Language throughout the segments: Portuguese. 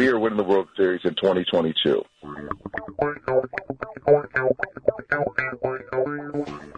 We are winning the World Series in 2022.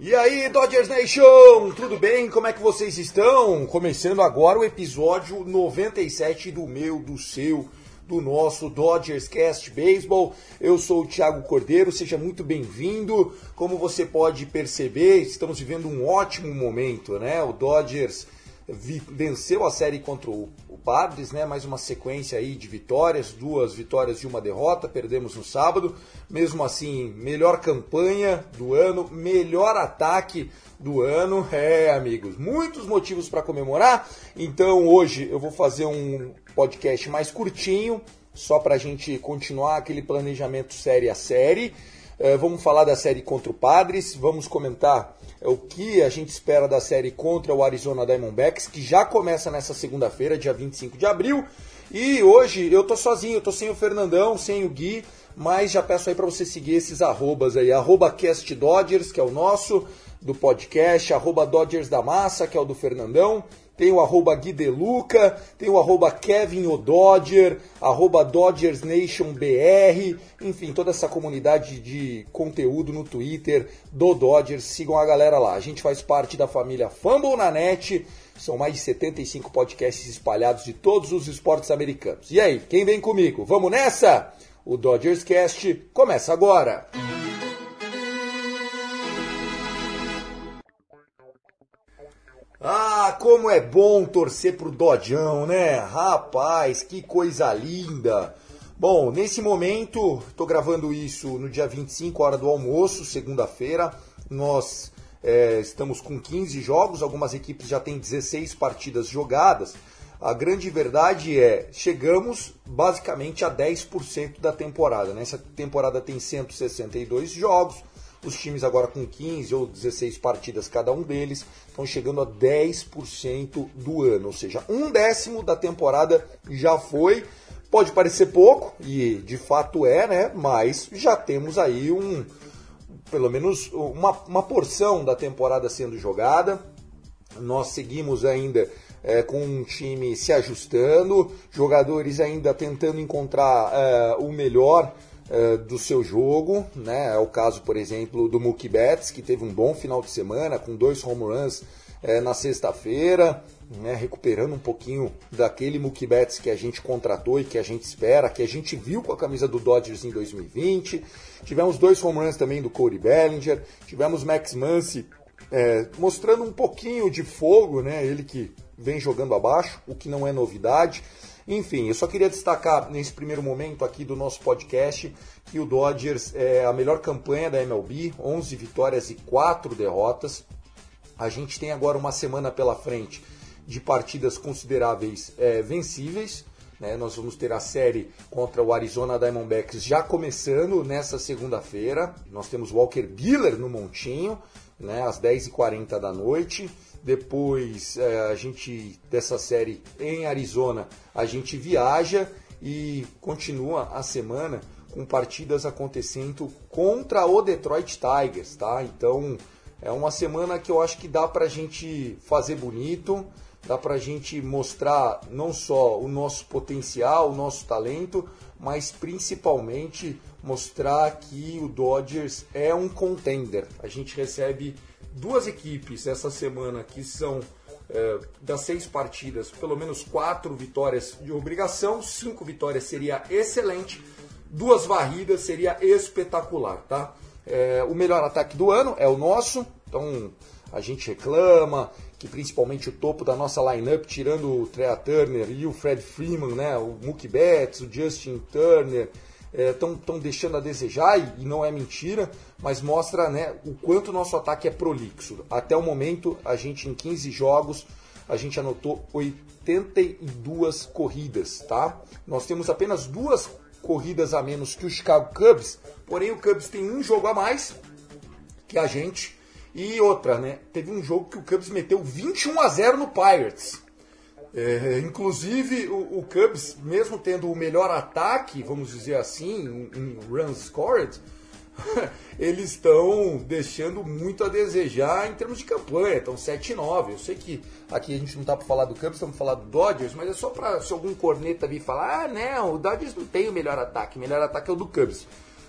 E aí, Dodgers Nation, tudo bem? Como é que vocês estão? Começando agora o episódio 97 do meu, do seu, do nosso Dodgers Cast Baseball. Eu sou o Thiago Cordeiro, seja muito bem-vindo. Como você pode perceber, estamos vivendo um ótimo momento, né? O Dodgers venceu a série contra o Padres, né? Mais uma sequência aí de vitórias, duas vitórias e uma derrota. Perdemos no sábado. Mesmo assim, melhor campanha do ano, melhor ataque do ano. É, amigos, muitos motivos para comemorar. Então hoje eu vou fazer um podcast mais curtinho, só para a gente continuar aquele planejamento série a série. Eh, vamos falar da série contra o Padres, vamos comentar eh, o que a gente espera da série contra o Arizona Diamondbacks, que já começa nessa segunda-feira, dia 25 de abril. E hoje eu tô sozinho, eu tô sem o Fernandão, sem o Gui, mas já peço aí para você seguir esses arrobas aí, arroba Cast Dodgers, que é o nosso, do podcast, arroba Dodgers da Massa, que é o do Fernandão, tem o arroba Gui Deluca, tem o arroba Kevin O'Dodger, arroba Dodgers Nation BR, enfim, toda essa comunidade de conteúdo no Twitter do Dodgers, sigam a galera lá. A gente faz parte da família Fumble na net, são mais de 75 podcasts espalhados de todos os esportes americanos. E aí, quem vem comigo? Vamos nessa? O Dodgers Cast começa agora! Ah, como é bom torcer pro Dodjão, né? Rapaz, que coisa linda! Bom, nesse momento, estou gravando isso no dia 25, hora do almoço, segunda-feira. Nós é, estamos com 15 jogos, algumas equipes já têm 16 partidas jogadas. A grande verdade é, chegamos basicamente a 10% da temporada. Né? Temporada tem 162 jogos, os times agora com 15 ou 16 partidas cada um deles estão chegando a 10% do ano, ou seja, um décimo da temporada já foi. Pode parecer pouco, e de fato é, né? Mas já temos aí um, pelo menos uma, uma porção da temporada sendo jogada. Nós seguimos ainda é, com um time se ajustando, jogadores ainda tentando encontrar é, o melhor é, do seu jogo. Né? É o caso, por exemplo, do Mookie Betts, que teve um bom final de semana com dois home runs é, na sexta-feira, né? recuperando um pouquinho daquele Mookie Betts que a gente contratou e que a gente espera, que a gente viu com a camisa do Dodgers em 2020. Tivemos dois home runs também do Cody Bellinger, tivemos Max Muncy é, mostrando um pouquinho de fogo, né? Ele que vem jogando abaixo, o que não é novidade. Enfim, eu só queria destacar nesse primeiro momento aqui do nosso podcast que o Dodgers é a melhor campanha da MLB, 11 vitórias e 4 derrotas. A gente tem agora uma semana pela frente de partidas consideráveis é, vencíveis. Né? Nós vamos ter a série contra o Arizona Diamondbacks já começando nessa segunda-feira. Nós temos Walker Buehler no Montinho, né? às 10h40 da noite. Depois é, a gente, dessa série em Arizona, a gente viaja e continua a semana com partidas acontecendo contra o Detroit Tigers, tá? Então é uma semana que eu acho que dá pra gente fazer bonito, dá pra gente mostrar não só o nosso potencial, o nosso talento, mas principalmente mostrar que o Dodgers é um contender. A gente recebe duas equipes essa semana que são é, das seis partidas, pelo menos quatro vitórias de obrigação, cinco vitórias seria excelente, duas varridas seria espetacular, tá? É, o melhor ataque do ano é o nosso, então a gente reclama que principalmente o topo da nossa lineup, tirando o Trea Turner e o Fred Freeman, né, o Mookie Betts, o Justin Turner, estão é, deixando a desejar, e, e, não é mentira, mas mostra né, o quanto o nosso ataque é prolixo. Até o momento, a gente em 15 jogos, a gente anotou 82 corridas, tá? Nós temos apenas duas corridas a menos que o Chicago Cubs, porém o Cubs tem um jogo a mais que a gente. E outra, né? Teve um jogo que o Cubs meteu 21 a 0 no Pirates. É, inclusive, o, o, Cubs, mesmo tendo o melhor ataque, vamos dizer assim, em runs scored, eles estão deixando muito a desejar em termos de campanha, estão 7-9. Eu sei que aqui a gente não está para falar do Cubs, estamos falar do Dodgers, mas é só para se algum corneta vir falar: ah, não, o Dodgers não tem o melhor ataque, o melhor ataque é o do Cubs.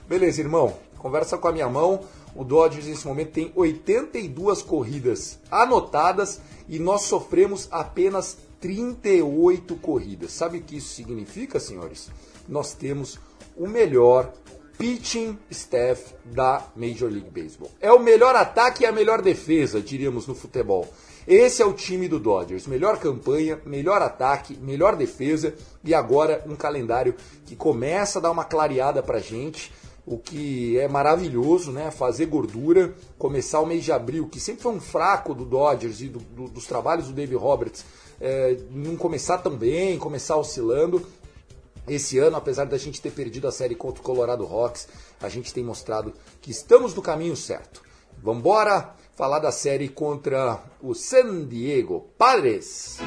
Beleza, irmão, conversa com a minha mão. O Dodgers nesse momento tem 82 corridas anotadas e nós sofremos apenas 38 corridas. Sabe o que isso significa, senhores? Nós temos o melhor pitching staff da Major League Baseball. É o melhor ataque e a melhor defesa, diríamos no futebol. Esse é o time do Dodgers. Melhor campanha, melhor ataque, melhor defesa e agora um calendário que começa a dar uma clareada pra gente o que é maravilhoso, né? Fazer gordura, começar o mês de abril, que sempre foi um fraco do Dodgers e do, do, dos trabalhos do Dave Roberts, é, não começar tão bem, começar oscilando. Esse ano, apesar da gente ter perdido a série contra o Colorado Rocks, a gente tem mostrado que estamos no caminho certo. Vamos falar da série contra o San Diego Padres.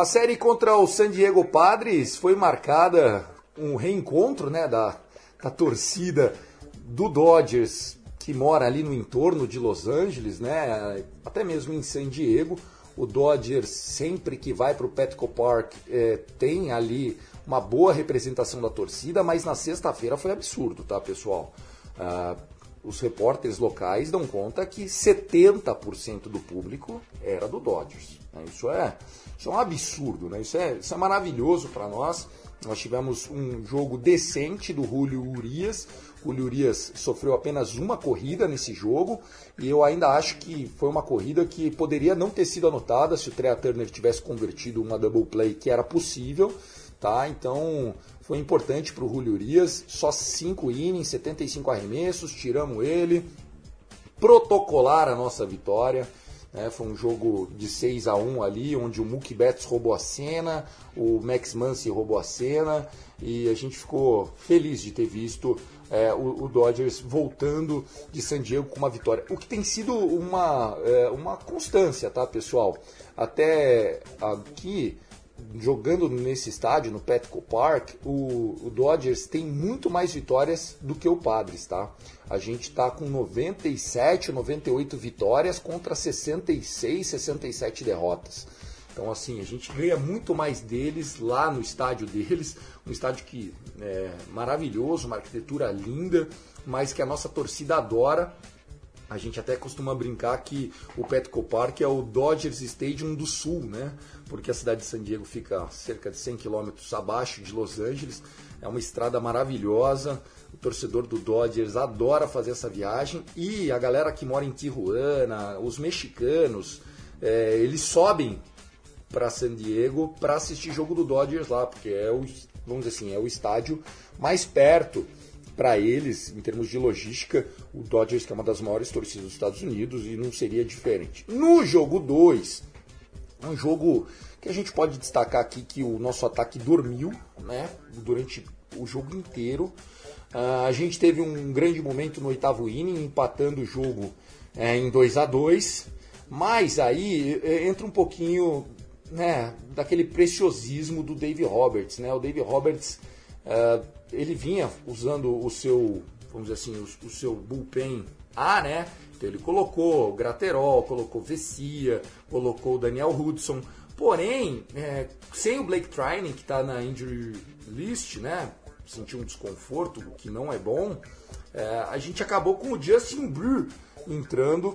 A série contra o San Diego Padres foi marcada um reencontro né, da, da torcida do Dodgers que mora ali no entorno de Los Angeles, né, até mesmo em San Diego. O Dodgers, sempre que vai para o Petco Park, é, tem ali uma boa representação da torcida, mas na sexta-feira foi absurdo, tá, pessoal? Ah, os repórteres locais dão conta que 70% do público era do Dodgers. Né? Isso, é, isso é um absurdo, né? isso, é, isso é maravilhoso para nós. Nós tivemos um jogo decente do Julio Urias. Julio Urias sofreu apenas uma corrida nesse jogo e eu ainda acho que foi uma corrida que poderia não ter sido anotada se o Trea Turner tivesse convertido uma double play, que era possível. Tá? Então foi importante para o Julio Urias, só 5 innings, 75 arremessos, tiramos ele, protocolar a nossa vitória. Né? Foi um jogo de 6 a 1 ali, onde o Mookie Betts roubou a cena, o Max Muncy roubou a cena, e a gente ficou feliz de ter visto é, o, o, Dodgers voltando de San Diego com uma vitória. O que tem sido uma, é, uma constância, tá, pessoal? Até aqui jogando nesse estádio, no Petco Park, o, o, Dodgers tem muito mais vitórias do que o Padres, tá? A gente está com 97, 98 vitórias contra 66, 67 derrotas. Então, assim, a gente ganha muito mais deles lá no estádio deles, um estádio que é maravilhoso, uma arquitetura linda, mas que a nossa torcida adora a gente até costuma brincar que o Petco Park é o Dodgers Stadium do Sul, né? Porque a cidade de San Diego fica cerca de 100 quilômetros abaixo de Los Angeles. É uma estrada maravilhosa. O torcedor do Dodgers adora fazer essa viagem. E a galera que mora em Tijuana, os mexicanos, é, eles sobem para San Diego para assistir jogo do Dodgers lá, porque é o, vamos dizer assim, é o estádio mais perto para eles, em termos de logística, o Dodgers, que é uma das maiores torcidas dos Estados Unidos, e não seria diferente. No jogo 2, um jogo que a gente pode destacar aqui que o nosso ataque dormiu né, durante o jogo inteiro. Uh, a gente teve um grande momento no oitavo inning, empatando o jogo é, em 2 a 2 mas aí é, entra um pouquinho né, daquele preciosismo do Dave Roberts. Né? O Dave Roberts uh, ele vinha usando o seu, vamos dizer assim, o, o seu bullpen A, né? Então ele colocou Graterol, colocou Vessia, colocou Daniel Hudson. Porém, é, sem o Blake Trining, que está na injury list, né? Sentiu um desconforto, que não é bom. É, a gente acabou com o Justin Brew entrando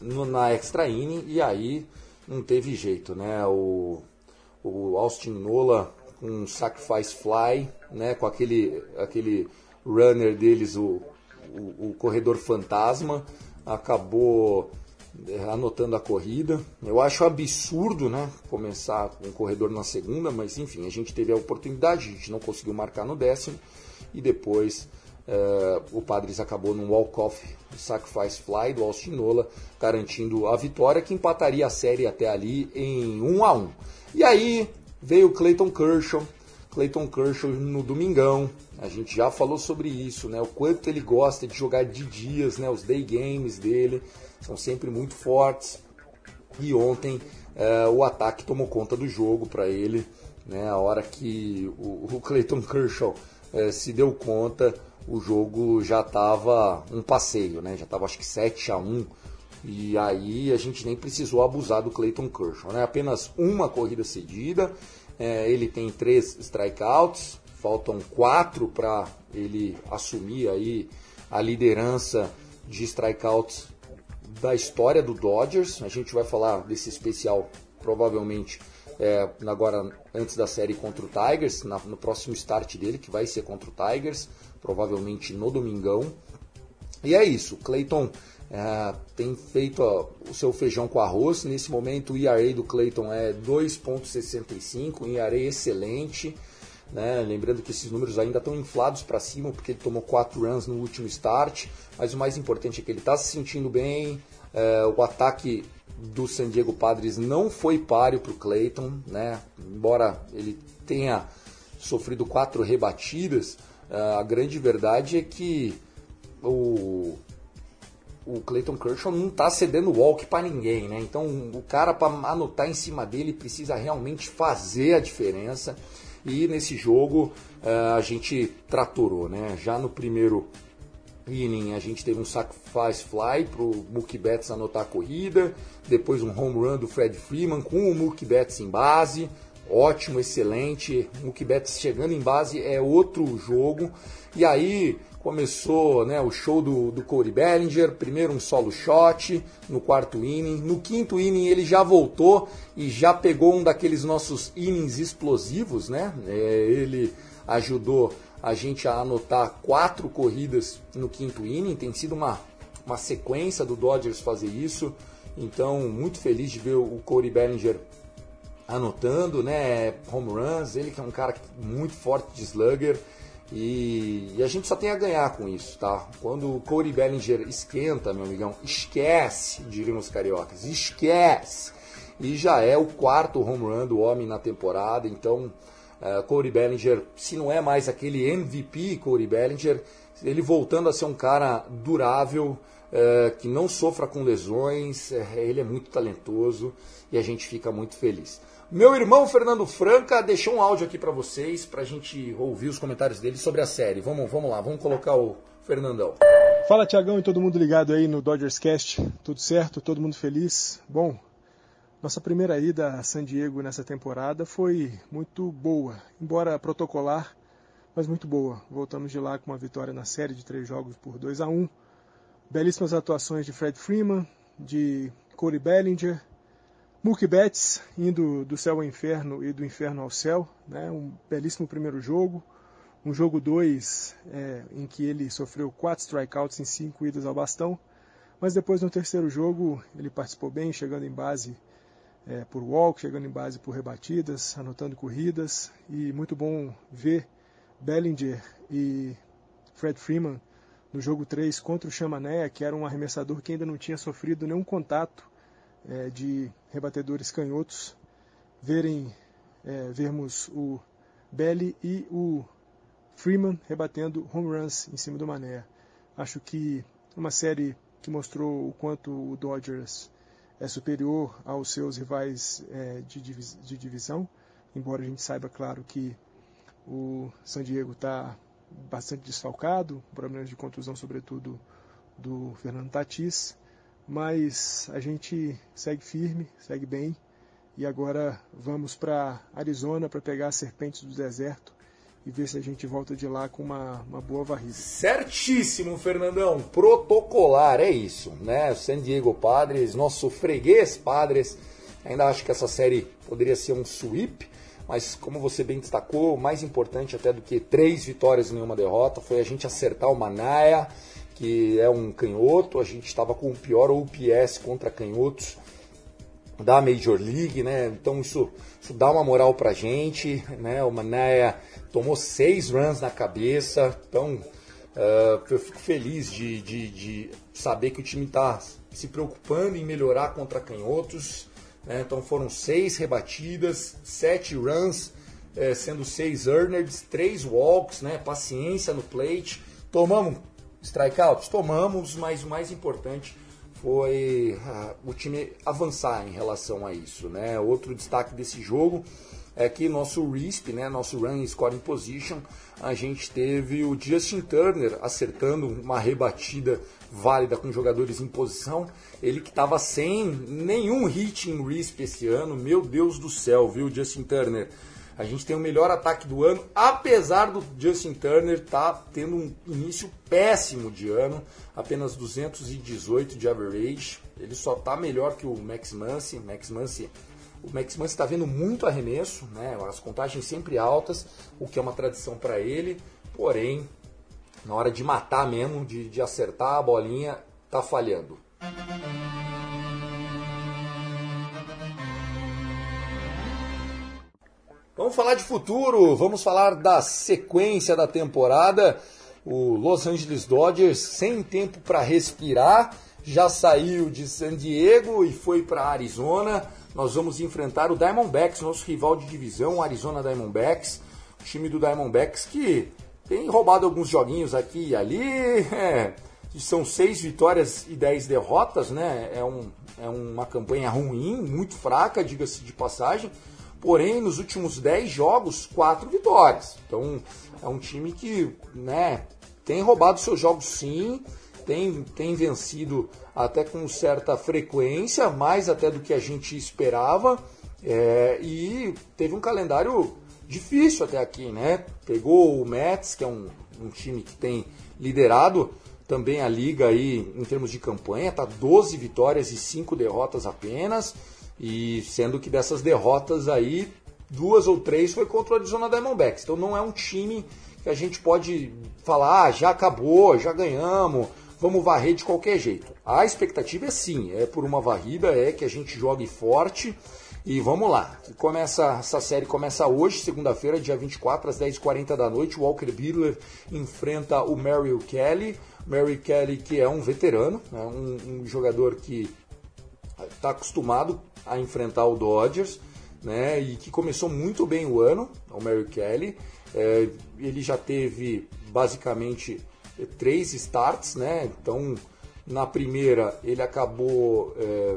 no, na extra inning e aí não teve jeito, né? O, o Austin Nola com um sacrifice fly, né? Com aquele, aquele runner deles, o, o, o corredor fantasma, acabou é, anotando a corrida. Eu acho absurdo, né? Começar com um corredor na segunda, mas enfim, a gente teve a oportunidade, a gente não conseguiu marcar no décimo e depois Uh, o Padres acabou num walk-off sacrifice fly do Austin Nola, garantindo a vitória que empataria a série até ali em 1 a 1. E aí veio Clayton Kershaw, Clayton Kershaw no domingão. A gente já falou sobre isso, né? O quanto ele gosta de jogar de dias, né? Os day games dele são sempre muito fortes. E ontem uh, o ataque tomou conta do jogo para ele, né? A hora que o, o Clayton Kershaw uh, se deu conta o jogo já estava um passeio, né? Já estava acho que 7 a 1 e aí a gente nem precisou abusar do Clayton Kershaw, né? Apenas uma corrida cedida, é, ele tem três strikeouts, faltam quatro para ele assumir aí a liderança de strikeouts da história do Dodgers. A gente vai falar desse especial provavelmente é, agora antes da série contra o Tigers, na, no próximo start dele, que vai ser contra o Tigers provavelmente no domingão. E é isso, Clayton é, tem feito ó, o seu feijão com arroz. Nesse momento o ERA do Clayton é 2.65, um ERA excelente. Né? Lembrando que esses números ainda estão inflados para cima porque ele tomou 4 runs no último start. Mas o mais importante é que ele está se sentindo bem. É, o ataque do San Diego Padres não foi páreo para o Clayton, né? embora ele tenha sofrido quatro rebatidas, a grande verdade é que o, o Clayton Kershaw não está cedendo walk para ninguém, né? Então o cara para anotar em cima dele precisa realmente fazer a diferença. E nesse jogo uh, a gente tratorou, né? Já no primeiro inning a gente teve um sacrifice fly para o Mookie Betts anotar a corrida, depois um home run do Fred Freeman com o Mookie Betts em base ótimo, excelente. Que Betts chegando em base é outro jogo. E aí começou né, o show do, do Corey Bellinger, primeiro um solo shot no quarto inning, no quinto inning ele já voltou e já pegou um daqueles nossos innings explosivos, né? É, ele ajudou a gente a anotar quatro corridas no quinto inning, tem sido uma, uma sequência do Dodgers fazer isso, então muito feliz de ver o Corey Bellinger anotando, né? Home runs, ele que é um cara muito forte de slugger. E, e, a gente só tem a ganhar com isso, tá? Quando o Corey Bellinger esquenta, meu amigão, esquece, diriam os cariocas, esquece! E já é o quarto home run do homem na temporada, então uh, Corey Bellinger, se não é mais aquele MVP Corey Bellinger, ele voltando a ser um cara durável, uh, que não sofra com lesões, uh, ele é muito talentoso e a gente fica muito feliz. Meu irmão Fernando Franca deixou um áudio aqui para vocês, para a gente ouvir os comentários dele sobre a série. Vamos, vamos lá, vamos colocar o Fernandão. Fala Tiagão e todo mundo ligado aí no Dodgers Cast. Tudo certo? Todo mundo feliz? Bom, nossa primeira ida a San Diego nessa temporada foi muito boa, embora protocolar, mas muito boa. Voltamos de lá com uma vitória na série de três jogos por 2 a 1 Belíssimas atuações de Fred Freeman, de Corey Bellinger, Mookie Betts indo do céu ao inferno e do inferno ao céu, né? um belíssimo primeiro jogo, um jogo 2 é, em que ele sofreu quatro strikeouts em cinco idas ao bastão, mas depois no terceiro jogo ele participou bem, chegando em base é, por walk, chegando em base por rebatidas, anotando corridas. E muito bom ver Bellinger e Fred Freeman no jogo 3 contra o Chamané, que era um arremessador que ainda não tinha sofrido nenhum contato é, de rebatedores canhotos, verem, é, vermos o Belly e o Freeman rebatendo home runs em cima do Mané. Acho que uma série que mostrou o quanto o Dodgers é superior aos seus rivais é, de, de, divisão, embora a gente saiba, claro, que o San Diego está bastante desfalcado, problemas de contusão, sobretudo do Fernando Tatis, mas a gente segue firme, segue bem e agora vamos para Arizona para pegar as serpentes do deserto e ver se a gente volta de lá com uma, uma boa varrida. Certíssimo, Fernandão. Protocolar, é isso, né? San Diego Padres, nosso freguês Padres. Ainda acho que essa série poderia ser um sweep, mas como você bem destacou, mais importante até do que três vitórias e nenhuma derrota foi a gente acertar o Manaia, que é um canhoto. A gente estava com o pior OPS contra canhotos da Major League, né? Então isso, isso dá uma moral pra gente, né? O Manaia tomou seis runs na cabeça, então uh, eu fico feliz de, de, de saber que o time está se preocupando em melhorar contra canhotos. Né? Então foram seis rebatidas, sete runs, eh, sendo seis earners, três walks, né? Paciência no plate. Tomamos strikeouts? Tomamos, mas o mais importante foi uh, o time avançar em relação a isso. Né? Outro destaque desse jogo é que nosso RISP, né, nosso Run Scoring Position, a gente teve o Justin Turner acertando uma rebatida válida com jogadores em posição. Ele que estava sem nenhum hit em RISP esse ano, meu Deus do céu, viu, Justin Turner? A gente tem o melhor ataque do ano, apesar do Justin Turner estar tá tendo um início péssimo de ano, apenas 218 de average. Ele só está melhor que o Max Muncy. Max Muncy o Max Muncy está vendo muito arremesso, né? as contagens sempre altas, o que é uma tradição para ele. Porém, na hora de matar mesmo, de, de acertar a bolinha, está falhando. Vamos falar de futuro, vamos falar da sequência da temporada. O Los Angeles Dodgers, sem tempo para respirar, já saiu de San Diego e foi para Arizona. Nós vamos enfrentar o Diamondbacks, nosso rival de divisão, o Arizona Diamondbacks. O time do Diamondbacks que tem roubado alguns joguinhos aqui e ali. É, são seis vitórias e dez derrotas, né? É, um, é uma campanha ruim, muito fraca, diga-se de passagem. Porém, nos últimos 10 jogos, 4 vitórias. Então, é um time que né, tem roubado seus jogos sim, tem, tem vencido até com certa frequência, mais até do que a gente esperava. É, e teve um calendário difícil até aqui, né? Pegou o Mets, que é um, um time que tem liderado também a liga aí em termos de campanha, tá 12 vitórias e 5 derrotas apenas. E sendo que dessas derrotas aí, duas ou três foi contra o Arizona Diamondbacks. Então não é um time que a gente pode falar, ah, já acabou, já ganhamos, vamos varrer de qualquer jeito. A expectativa é sim, é por uma varrida, é que a gente jogue forte. E vamos lá, começa essa série começa hoje, segunda-feira, dia 24, às 10h40 da noite. Walker Buehler enfrenta o Merrill Kelly. Merrill Kelly, que é um veterano, né, um, um jogador que está acostumado a enfrentar o Dodgers, né? E que começou muito bem o ano, o Mary Kelly. É, ele já teve basicamente três starts, né? Então, na primeira ele acabou é,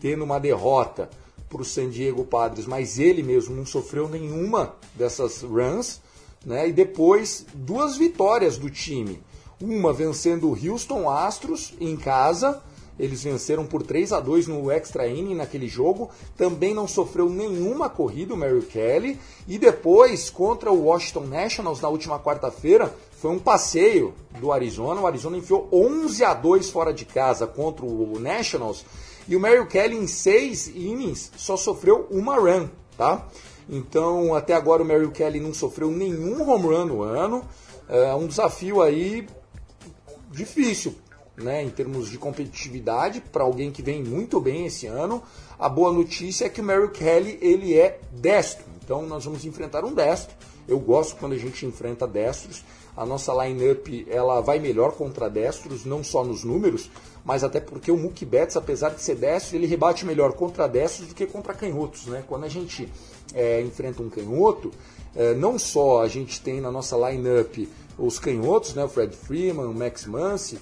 tendo uma derrota para o San Diego Padres, mas ele mesmo não sofreu nenhuma dessas runs, né? E depois duas vitórias do time, uma vencendo o Houston Astros em casa eles venceram por 3 a 2 no extra inning naquele jogo. Também não sofreu nenhuma corrida o Mary Kelly. E depois, contra o Washington Nationals na última quarta-feira, foi um passeio do Arizona. O Arizona enfiou 11 a 2 fora de casa contra o Nationals. E o Mary Kelly em seis innings só sofreu uma run, tá? Então, até agora o Mary Kelly não sofreu nenhum home run no ano. É um desafio aí difícil né, em termos de competitividade para alguém que vem muito bem esse ano. A boa notícia é que o Mary Kelly ele é destro, então nós vamos enfrentar um destro. Eu gosto quando a gente enfrenta destros. A nossa lineup ela vai melhor contra destros, não só nos números, mas até porque o Mookie Betts, apesar de ser destro, ele rebate melhor contra destros do que contra canhotos. Né? Quando a gente é, enfrenta um canhoto, é, não só a gente tem na nossa lineup os canhotos, né, o Fred Freeman, o Max Muncy,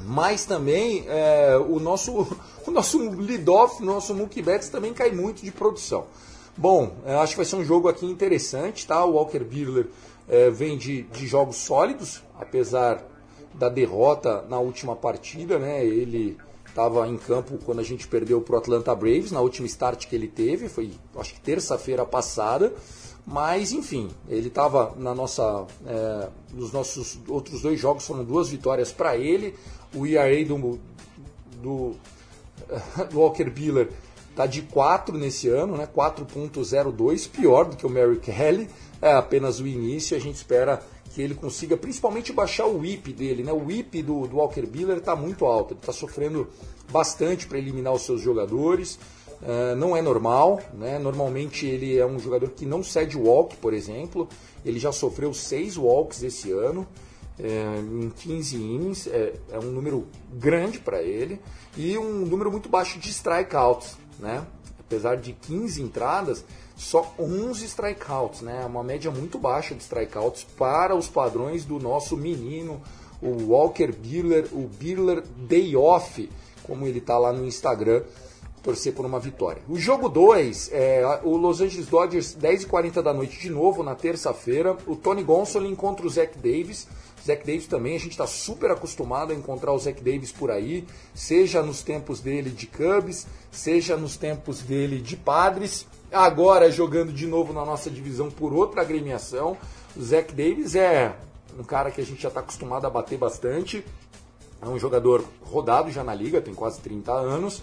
mas também é, o nosso o nosso lead-off, nosso Mookie Betts também cai muito de produção. Bom, acho que vai ser um jogo aqui interessante, tá? O Walker Buehler é, vem de, de jogos sólidos, apesar da derrota na última partida, né? Ele estava em campo quando a gente perdeu para o Atlanta Braves na última start que ele teve, foi acho que terça-feira passada. Mas enfim, ele estava na nossa, é, nos nossos outros dois jogos foram duas vitórias para ele. O ERA do, do, do Walker Buehler está de 4 nesse ano, né? 4.02, pior do que o Mary Kelly. É apenas o início. A gente espera que ele consiga principalmente baixar o whip dele, né? O whip do, do Walker Buehler está muito alto, ele está sofrendo bastante para eliminar os seus jogadores. Uh, não é normal, né? Normalmente ele é um jogador que não cede walk, por exemplo. Ele já sofreu seis walks esse ano, é, em 15 innings. É, é um número grande para ele. E um número muito baixo de strikeouts, né? Apesar de 15 entradas, só 11 strikeouts, né? Uma média muito baixa de strikeouts para os padrões do nosso menino, o Walker Buehler, o Buehler Day Off, como ele está lá no Instagram torcer por uma vitória. O jogo 2, é, o Los Angeles Dodgers, 10h40 da noite de novo, na terça-feira. O Tony Gonsolin contra o Zach Davis. Zach Davis também, a gente está super acostumado a encontrar o Zach Davis por aí, seja nos tempos dele de Cubs, seja nos tempos dele de Padres. Agora jogando de novo na nossa divisão por outra agremiação. O Zach Davis é um cara que a gente já está acostumado a bater bastante. É um jogador rodado já na liga, tem quase 30 anos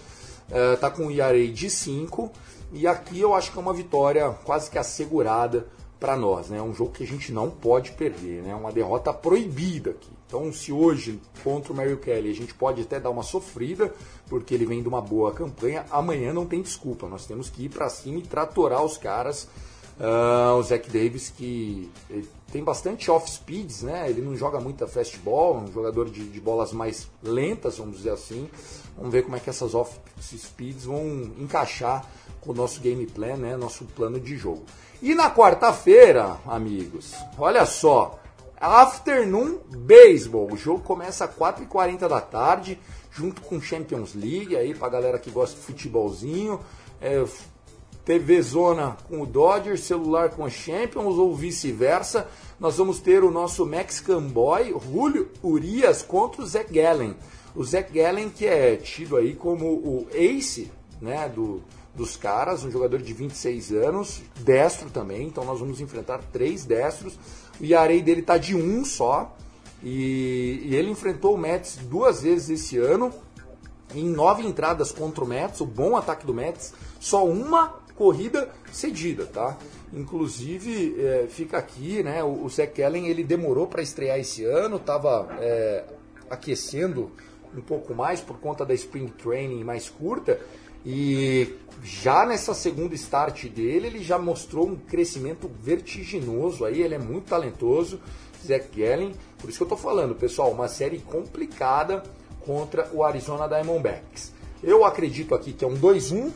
está é, com um ERA de 5 e aqui eu acho que é uma vitória quase que assegurada para nós, né? É um jogo que a gente não pode perder, né? É uma derrota proibida aqui. Então, se hoje contra o Mario Kelly a gente pode até dar uma sofrida, porque ele vem de uma boa campanha, amanhã não tem desculpa. Nós temos que ir para cima e tratorar os caras. Uh, o Zach Davis que tem bastante off-speeds, né? Ele não joga muita fastball, é um jogador de, de bolas mais lentas, vamos dizer assim. Vamos ver como é que essas off-speeds vão encaixar com o nosso game plan, né? Nosso plano de jogo. E na quarta-feira, amigos, olha só, Afternoon Baseball. O jogo começa às 4h40 da tarde, junto com Champions League, aí pra galera que gosta de futebolzinho. É, TV Zona com o Dodgers, celular com a Champions ou vice-versa. Nós vamos ter o nosso Mexican Boy, Julio Urias, contra o Zach Gallen. O Zach Gallen, que é tido aí como o ace né, do, dos caras, um jogador de 26 anos, destro também, então nós vamos enfrentar três destros. O Yarei dele está de um só, e, e, ele enfrentou o Mets duas vezes esse ano, em nove entradas contra o Mets, o bom ataque do Mets, só uma corrida cedida, tá? Inclusive, é, fica aqui, né, o, o Zach ele demorou para estrear esse ano, estava é, aquecendo um pouco mais por conta da Spring Training mais curta. E já nessa segunda start dele, ele já mostrou um crescimento vertiginoso aí, ele é muito talentoso, Zach Gallen. Por isso que eu tô falando, pessoal, uma série complicada contra o Arizona Diamondbacks. Eu acredito aqui que é um 2-1,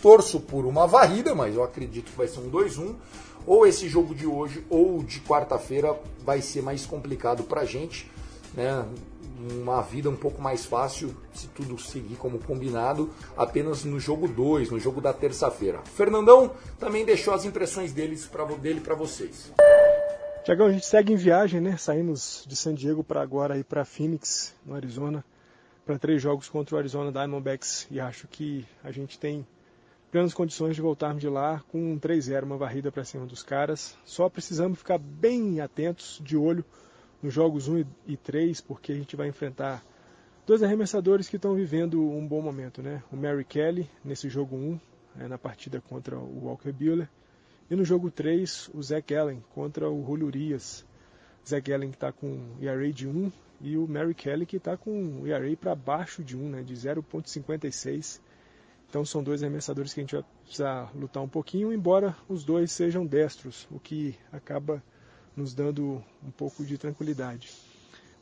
torço por uma varrida, mas eu acredito que vai ser um 2-1. Ou esse jogo de hoje ou de quarta-feira vai ser mais complicado pra gente, né? Uma vida um pouco mais fácil se tudo seguir como combinado apenas no jogo 2, no jogo da terça-feira. Fernandão também deixou as impressões deles pra, dele para vocês. Tiagão, a gente segue em viagem, né? Saímos de San Diego para agora ir para Phoenix, no Arizona, para três jogos contra o Arizona Diamondbacks e acho que a gente tem plenas condições de voltarmos de lá com um 3-0, uma varrida para cima dos caras. Só precisamos ficar bem atentos, de olho nos jogos 1 e 3, porque a gente vai enfrentar dois arremessadores que estão vivendo um bom momento, né? O Mary Kelly nesse jogo 1, é, na partida contra o Walker Buehler, e no jogo 3, o Zach Allen contra o Julio Urias. Zach Allen que está com ERA de 1 e o Mary Kelly que está com ERA para baixo de 1, né, de 0.56. Então são dois arremessadores que a gente vai precisar lutar um pouquinho, embora os dois sejam destros, o que acaba nos dando um pouco de tranquilidade.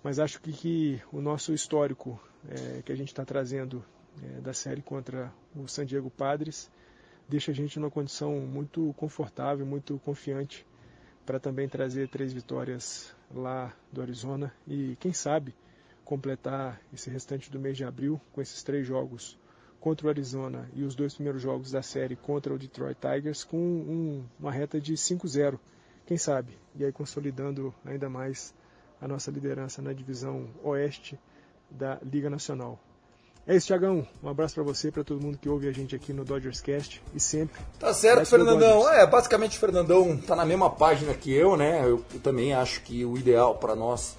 Mas acho que, que o nosso histórico é, que a gente está trazendo é, da série contra o San Diego Padres deixa a gente numa condição muito confortável, muito confiante para também trazer três vitórias lá do Arizona e quem sabe completar esse restante do mês de abril com esses três jogos contra o Arizona e os dois primeiros jogos da série contra o Detroit Tigers com um, uma reta de 5-0 quem sabe, e aí consolidando ainda mais a nossa liderança na divisão oeste da Liga Nacional. É isso, Tiagão. Um abraço para você, para todo mundo que ouve a gente aqui no Dodgers Cast e sempre. Tá certo, Fernandão. É, basicamente o Fernandão tá na mesma página que eu, né? Eu, eu também acho que o ideal para nós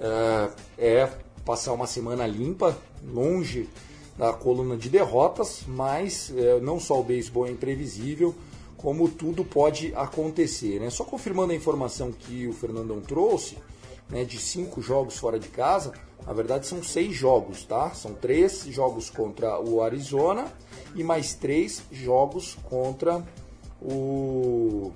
é, é passar uma semana limpa, longe da coluna de derrotas, mas é, não só o beisebol é imprevisível, como tudo pode acontecer. Né? Só confirmando a informação que o Fernandão trouxe, né, de cinco jogos fora de casa, na verdade são seis jogos, tá? São três jogos contra o Arizona e mais três jogos contra o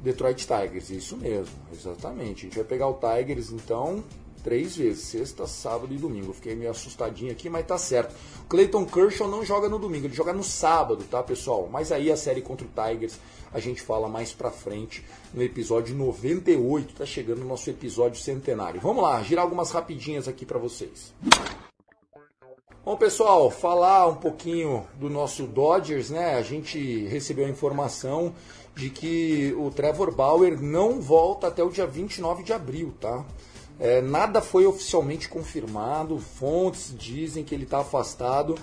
Detroit Tigers. Isso mesmo, exatamente. A gente vai pegar o Tigers então três vezes, sexta, sábado e domingo. fiquei meio assustadinho aqui, mas tá certo. Clayton Kershaw não joga no domingo, ele joga no sábado, tá, pessoal? Mas aí a série contra o Tigers a gente fala mais pra frente no episódio 98, tá chegando o nosso episódio centenário. Vamos lá, girar algumas rapidinhas aqui para vocês. Bom, pessoal, falar um pouquinho do nosso Dodgers, né? A gente recebeu a informação de que o Trevor Bauer não volta até o dia 29 de abril, tá? É, nada foi oficialmente confirmado, fontes dizem que ele está afastado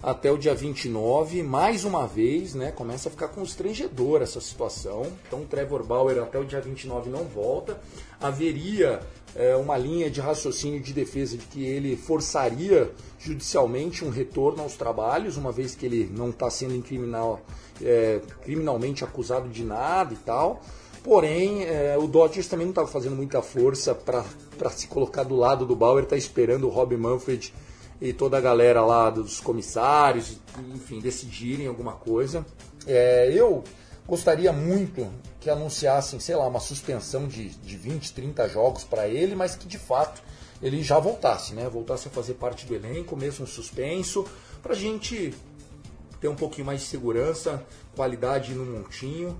até o dia 29. Mais uma vez, né, começa a ficar constrangedor essa situação. Então, Trevor Bauer até o dia 29 não volta. Haveria é, uma linha de raciocínio de defesa de que ele forçaria judicialmente um retorno aos trabalhos, uma vez que ele não está sendo é, criminalmente acusado de nada e tal. Porém, é, o Dodgers também não estava fazendo muita força para se colocar do lado do Bauer, está esperando o Rob Manfred e toda a galera lá dos comissários, enfim, decidirem alguma coisa. É, eu gostaria muito que anunciassem, sei lá, uma suspensão de, de 20, 30 jogos para ele, mas que de fato ele já voltasse, né? Voltasse a fazer parte do elenco, mesmo suspenso, para a gente ter um pouquinho mais de segurança, qualidade no montinho,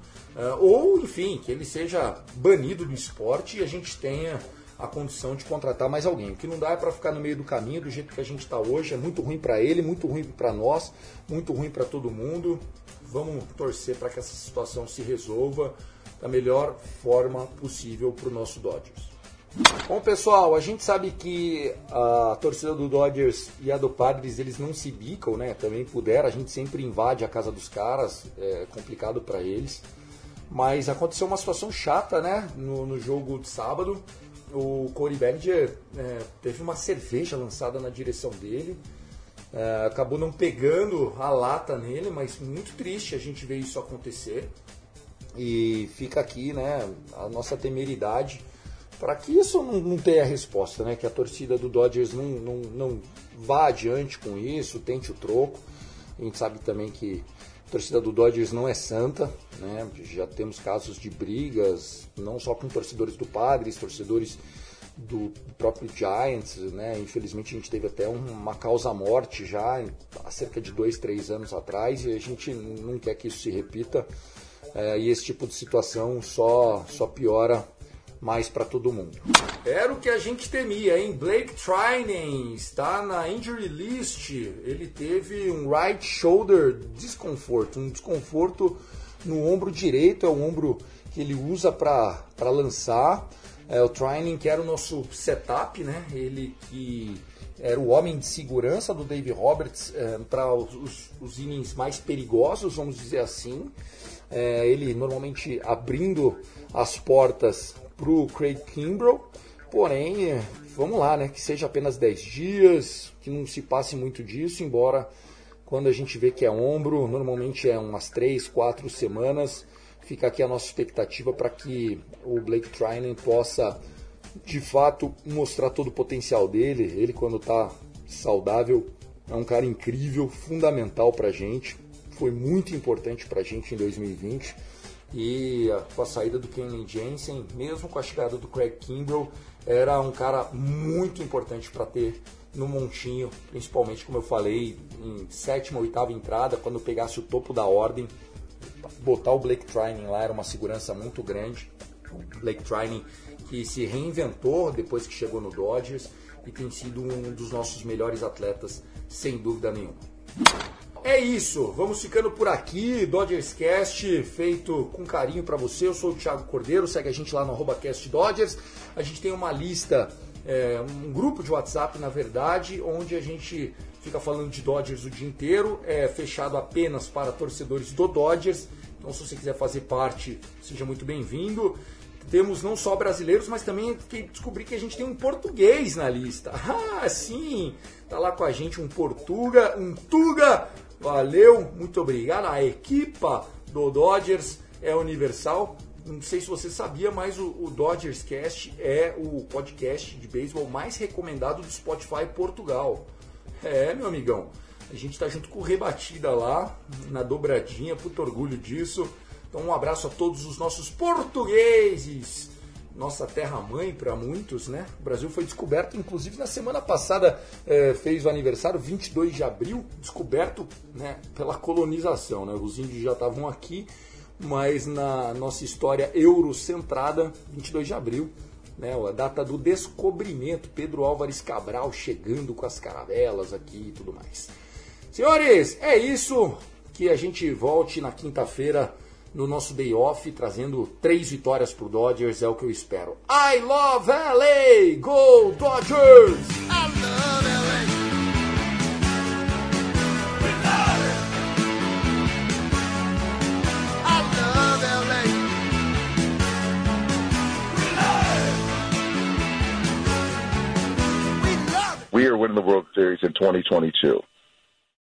ou enfim, que ele seja banido do esporte e a gente tenha a condição de contratar mais alguém. O que não dá é para ficar no meio do caminho do jeito que a gente está hoje. É muito ruim para ele, muito ruim para nós, muito ruim para todo mundo. Vamos torcer para que essa situação se resolva da melhor forma possível para o nosso Dodgers. Bom, pessoal, a gente sabe que a torcida do Dodgers e a do Padres, eles não se bicam, né? Também puderam, a gente sempre invade a casa dos caras, é complicado para eles. Mas aconteceu uma situação chata, né? No, no jogo de sábado, o Corey Bellinger é, teve uma cerveja lançada na direção dele. É, acabou não pegando a lata nele, mas muito triste a gente ver isso acontecer. E fica aqui, né, a nossa temeridade para que isso não, não, tenha resposta, né? Que a torcida do Dodgers não, não, não vá adiante com isso, tente o troco. A gente sabe também que a torcida do Dodgers não é santa, né? Já temos casos de brigas, não só com torcedores do Padres, torcedores do próprio Giants, né? Infelizmente a gente teve até uma causa-morte já há cerca de dois, três anos atrás e a gente não quer que isso se repita. É, e esse tipo de situação só, só piora mais para todo mundo. Era o que a gente temia, hein? Blake Trinan está na injury list. Ele teve um right shoulder desconforto, um desconforto no ombro direito, é o ombro que ele usa para lançar. É, o Trinan, que era o nosso setup, né? Ele que era o homem de segurança do Dave Roberts é, para os, os innings mais perigosos, vamos dizer assim. É, ele normalmente abrindo as portas para o Craig Kimbrough. Porém, é, vamos lá, né? Que seja apenas 10 dias, que não se passe muito disso, embora quando a gente vê que é ombro, normalmente é umas 3, 4 semanas. Fica aqui a nossa expectativa para que o Blake Trinan possa de fato mostrar todo o potencial dele. Ele, quando está saudável, é um cara incrível, fundamental para a gente. Foi muito importante para a gente em 2020 e com a saída do Kenley Jensen, mesmo com a chegada do Craig Kimbrell, era um cara muito importante para ter no montinho, principalmente como eu falei, em sétima, oitava entrada, quando pegasse o topo da ordem, botar o Blake Trinan lá era uma segurança muito grande. Blake Trinan que se reinventou depois que chegou no Dodgers e tem sido um dos nossos melhores atletas, sem dúvida nenhuma. É isso, vamos ficando por aqui. Dodgers Cast feito com carinho para você. Eu sou o Thiago Cordeiro, segue a gente lá no arroba Cast Dodgers. A gente tem uma lista, é, um grupo de WhatsApp, na verdade, onde a gente fica falando de Dodgers o dia inteiro. É fechado apenas para torcedores do Dodgers. Então, se você quiser fazer parte, seja muito bem-vindo. Temos não só brasileiros, mas também descobri que a gente tem um português na lista. Ah, sim! Tá lá com a gente um Portuga, um Tuga. Valeu, muito obrigado. A equipa do Dodgers é universal. Não sei se você sabia, mas o, o Dodgers Cast é o podcast de beisebol mais recomendado do Spotify Portugal. É, meu amigão. A gente está junto com o Rebatida lá, na dobradinha, puto orgulho disso. Então, um abraço a todos os nossos portugueses, nossa terra-mãe para muitos, né? O Brasil foi descoberto, inclusive na semana passada é, fez o aniversário, 22 de abril, descoberto né, pela colonização, né? Os índios já estavam aqui, mas na nossa história eurocentrada, 22 de abril, né, a data do descobrimento, Pedro Álvares Cabral chegando com as caravelas aqui e tudo mais. Senhores, é isso. Que a gente volte na quinta-feira no nosso day off, trazendo três vitórias pro Dodgers, é o que eu espero. I love LA! Go Dodgers! I love LA! We are winning the World Series in 2022.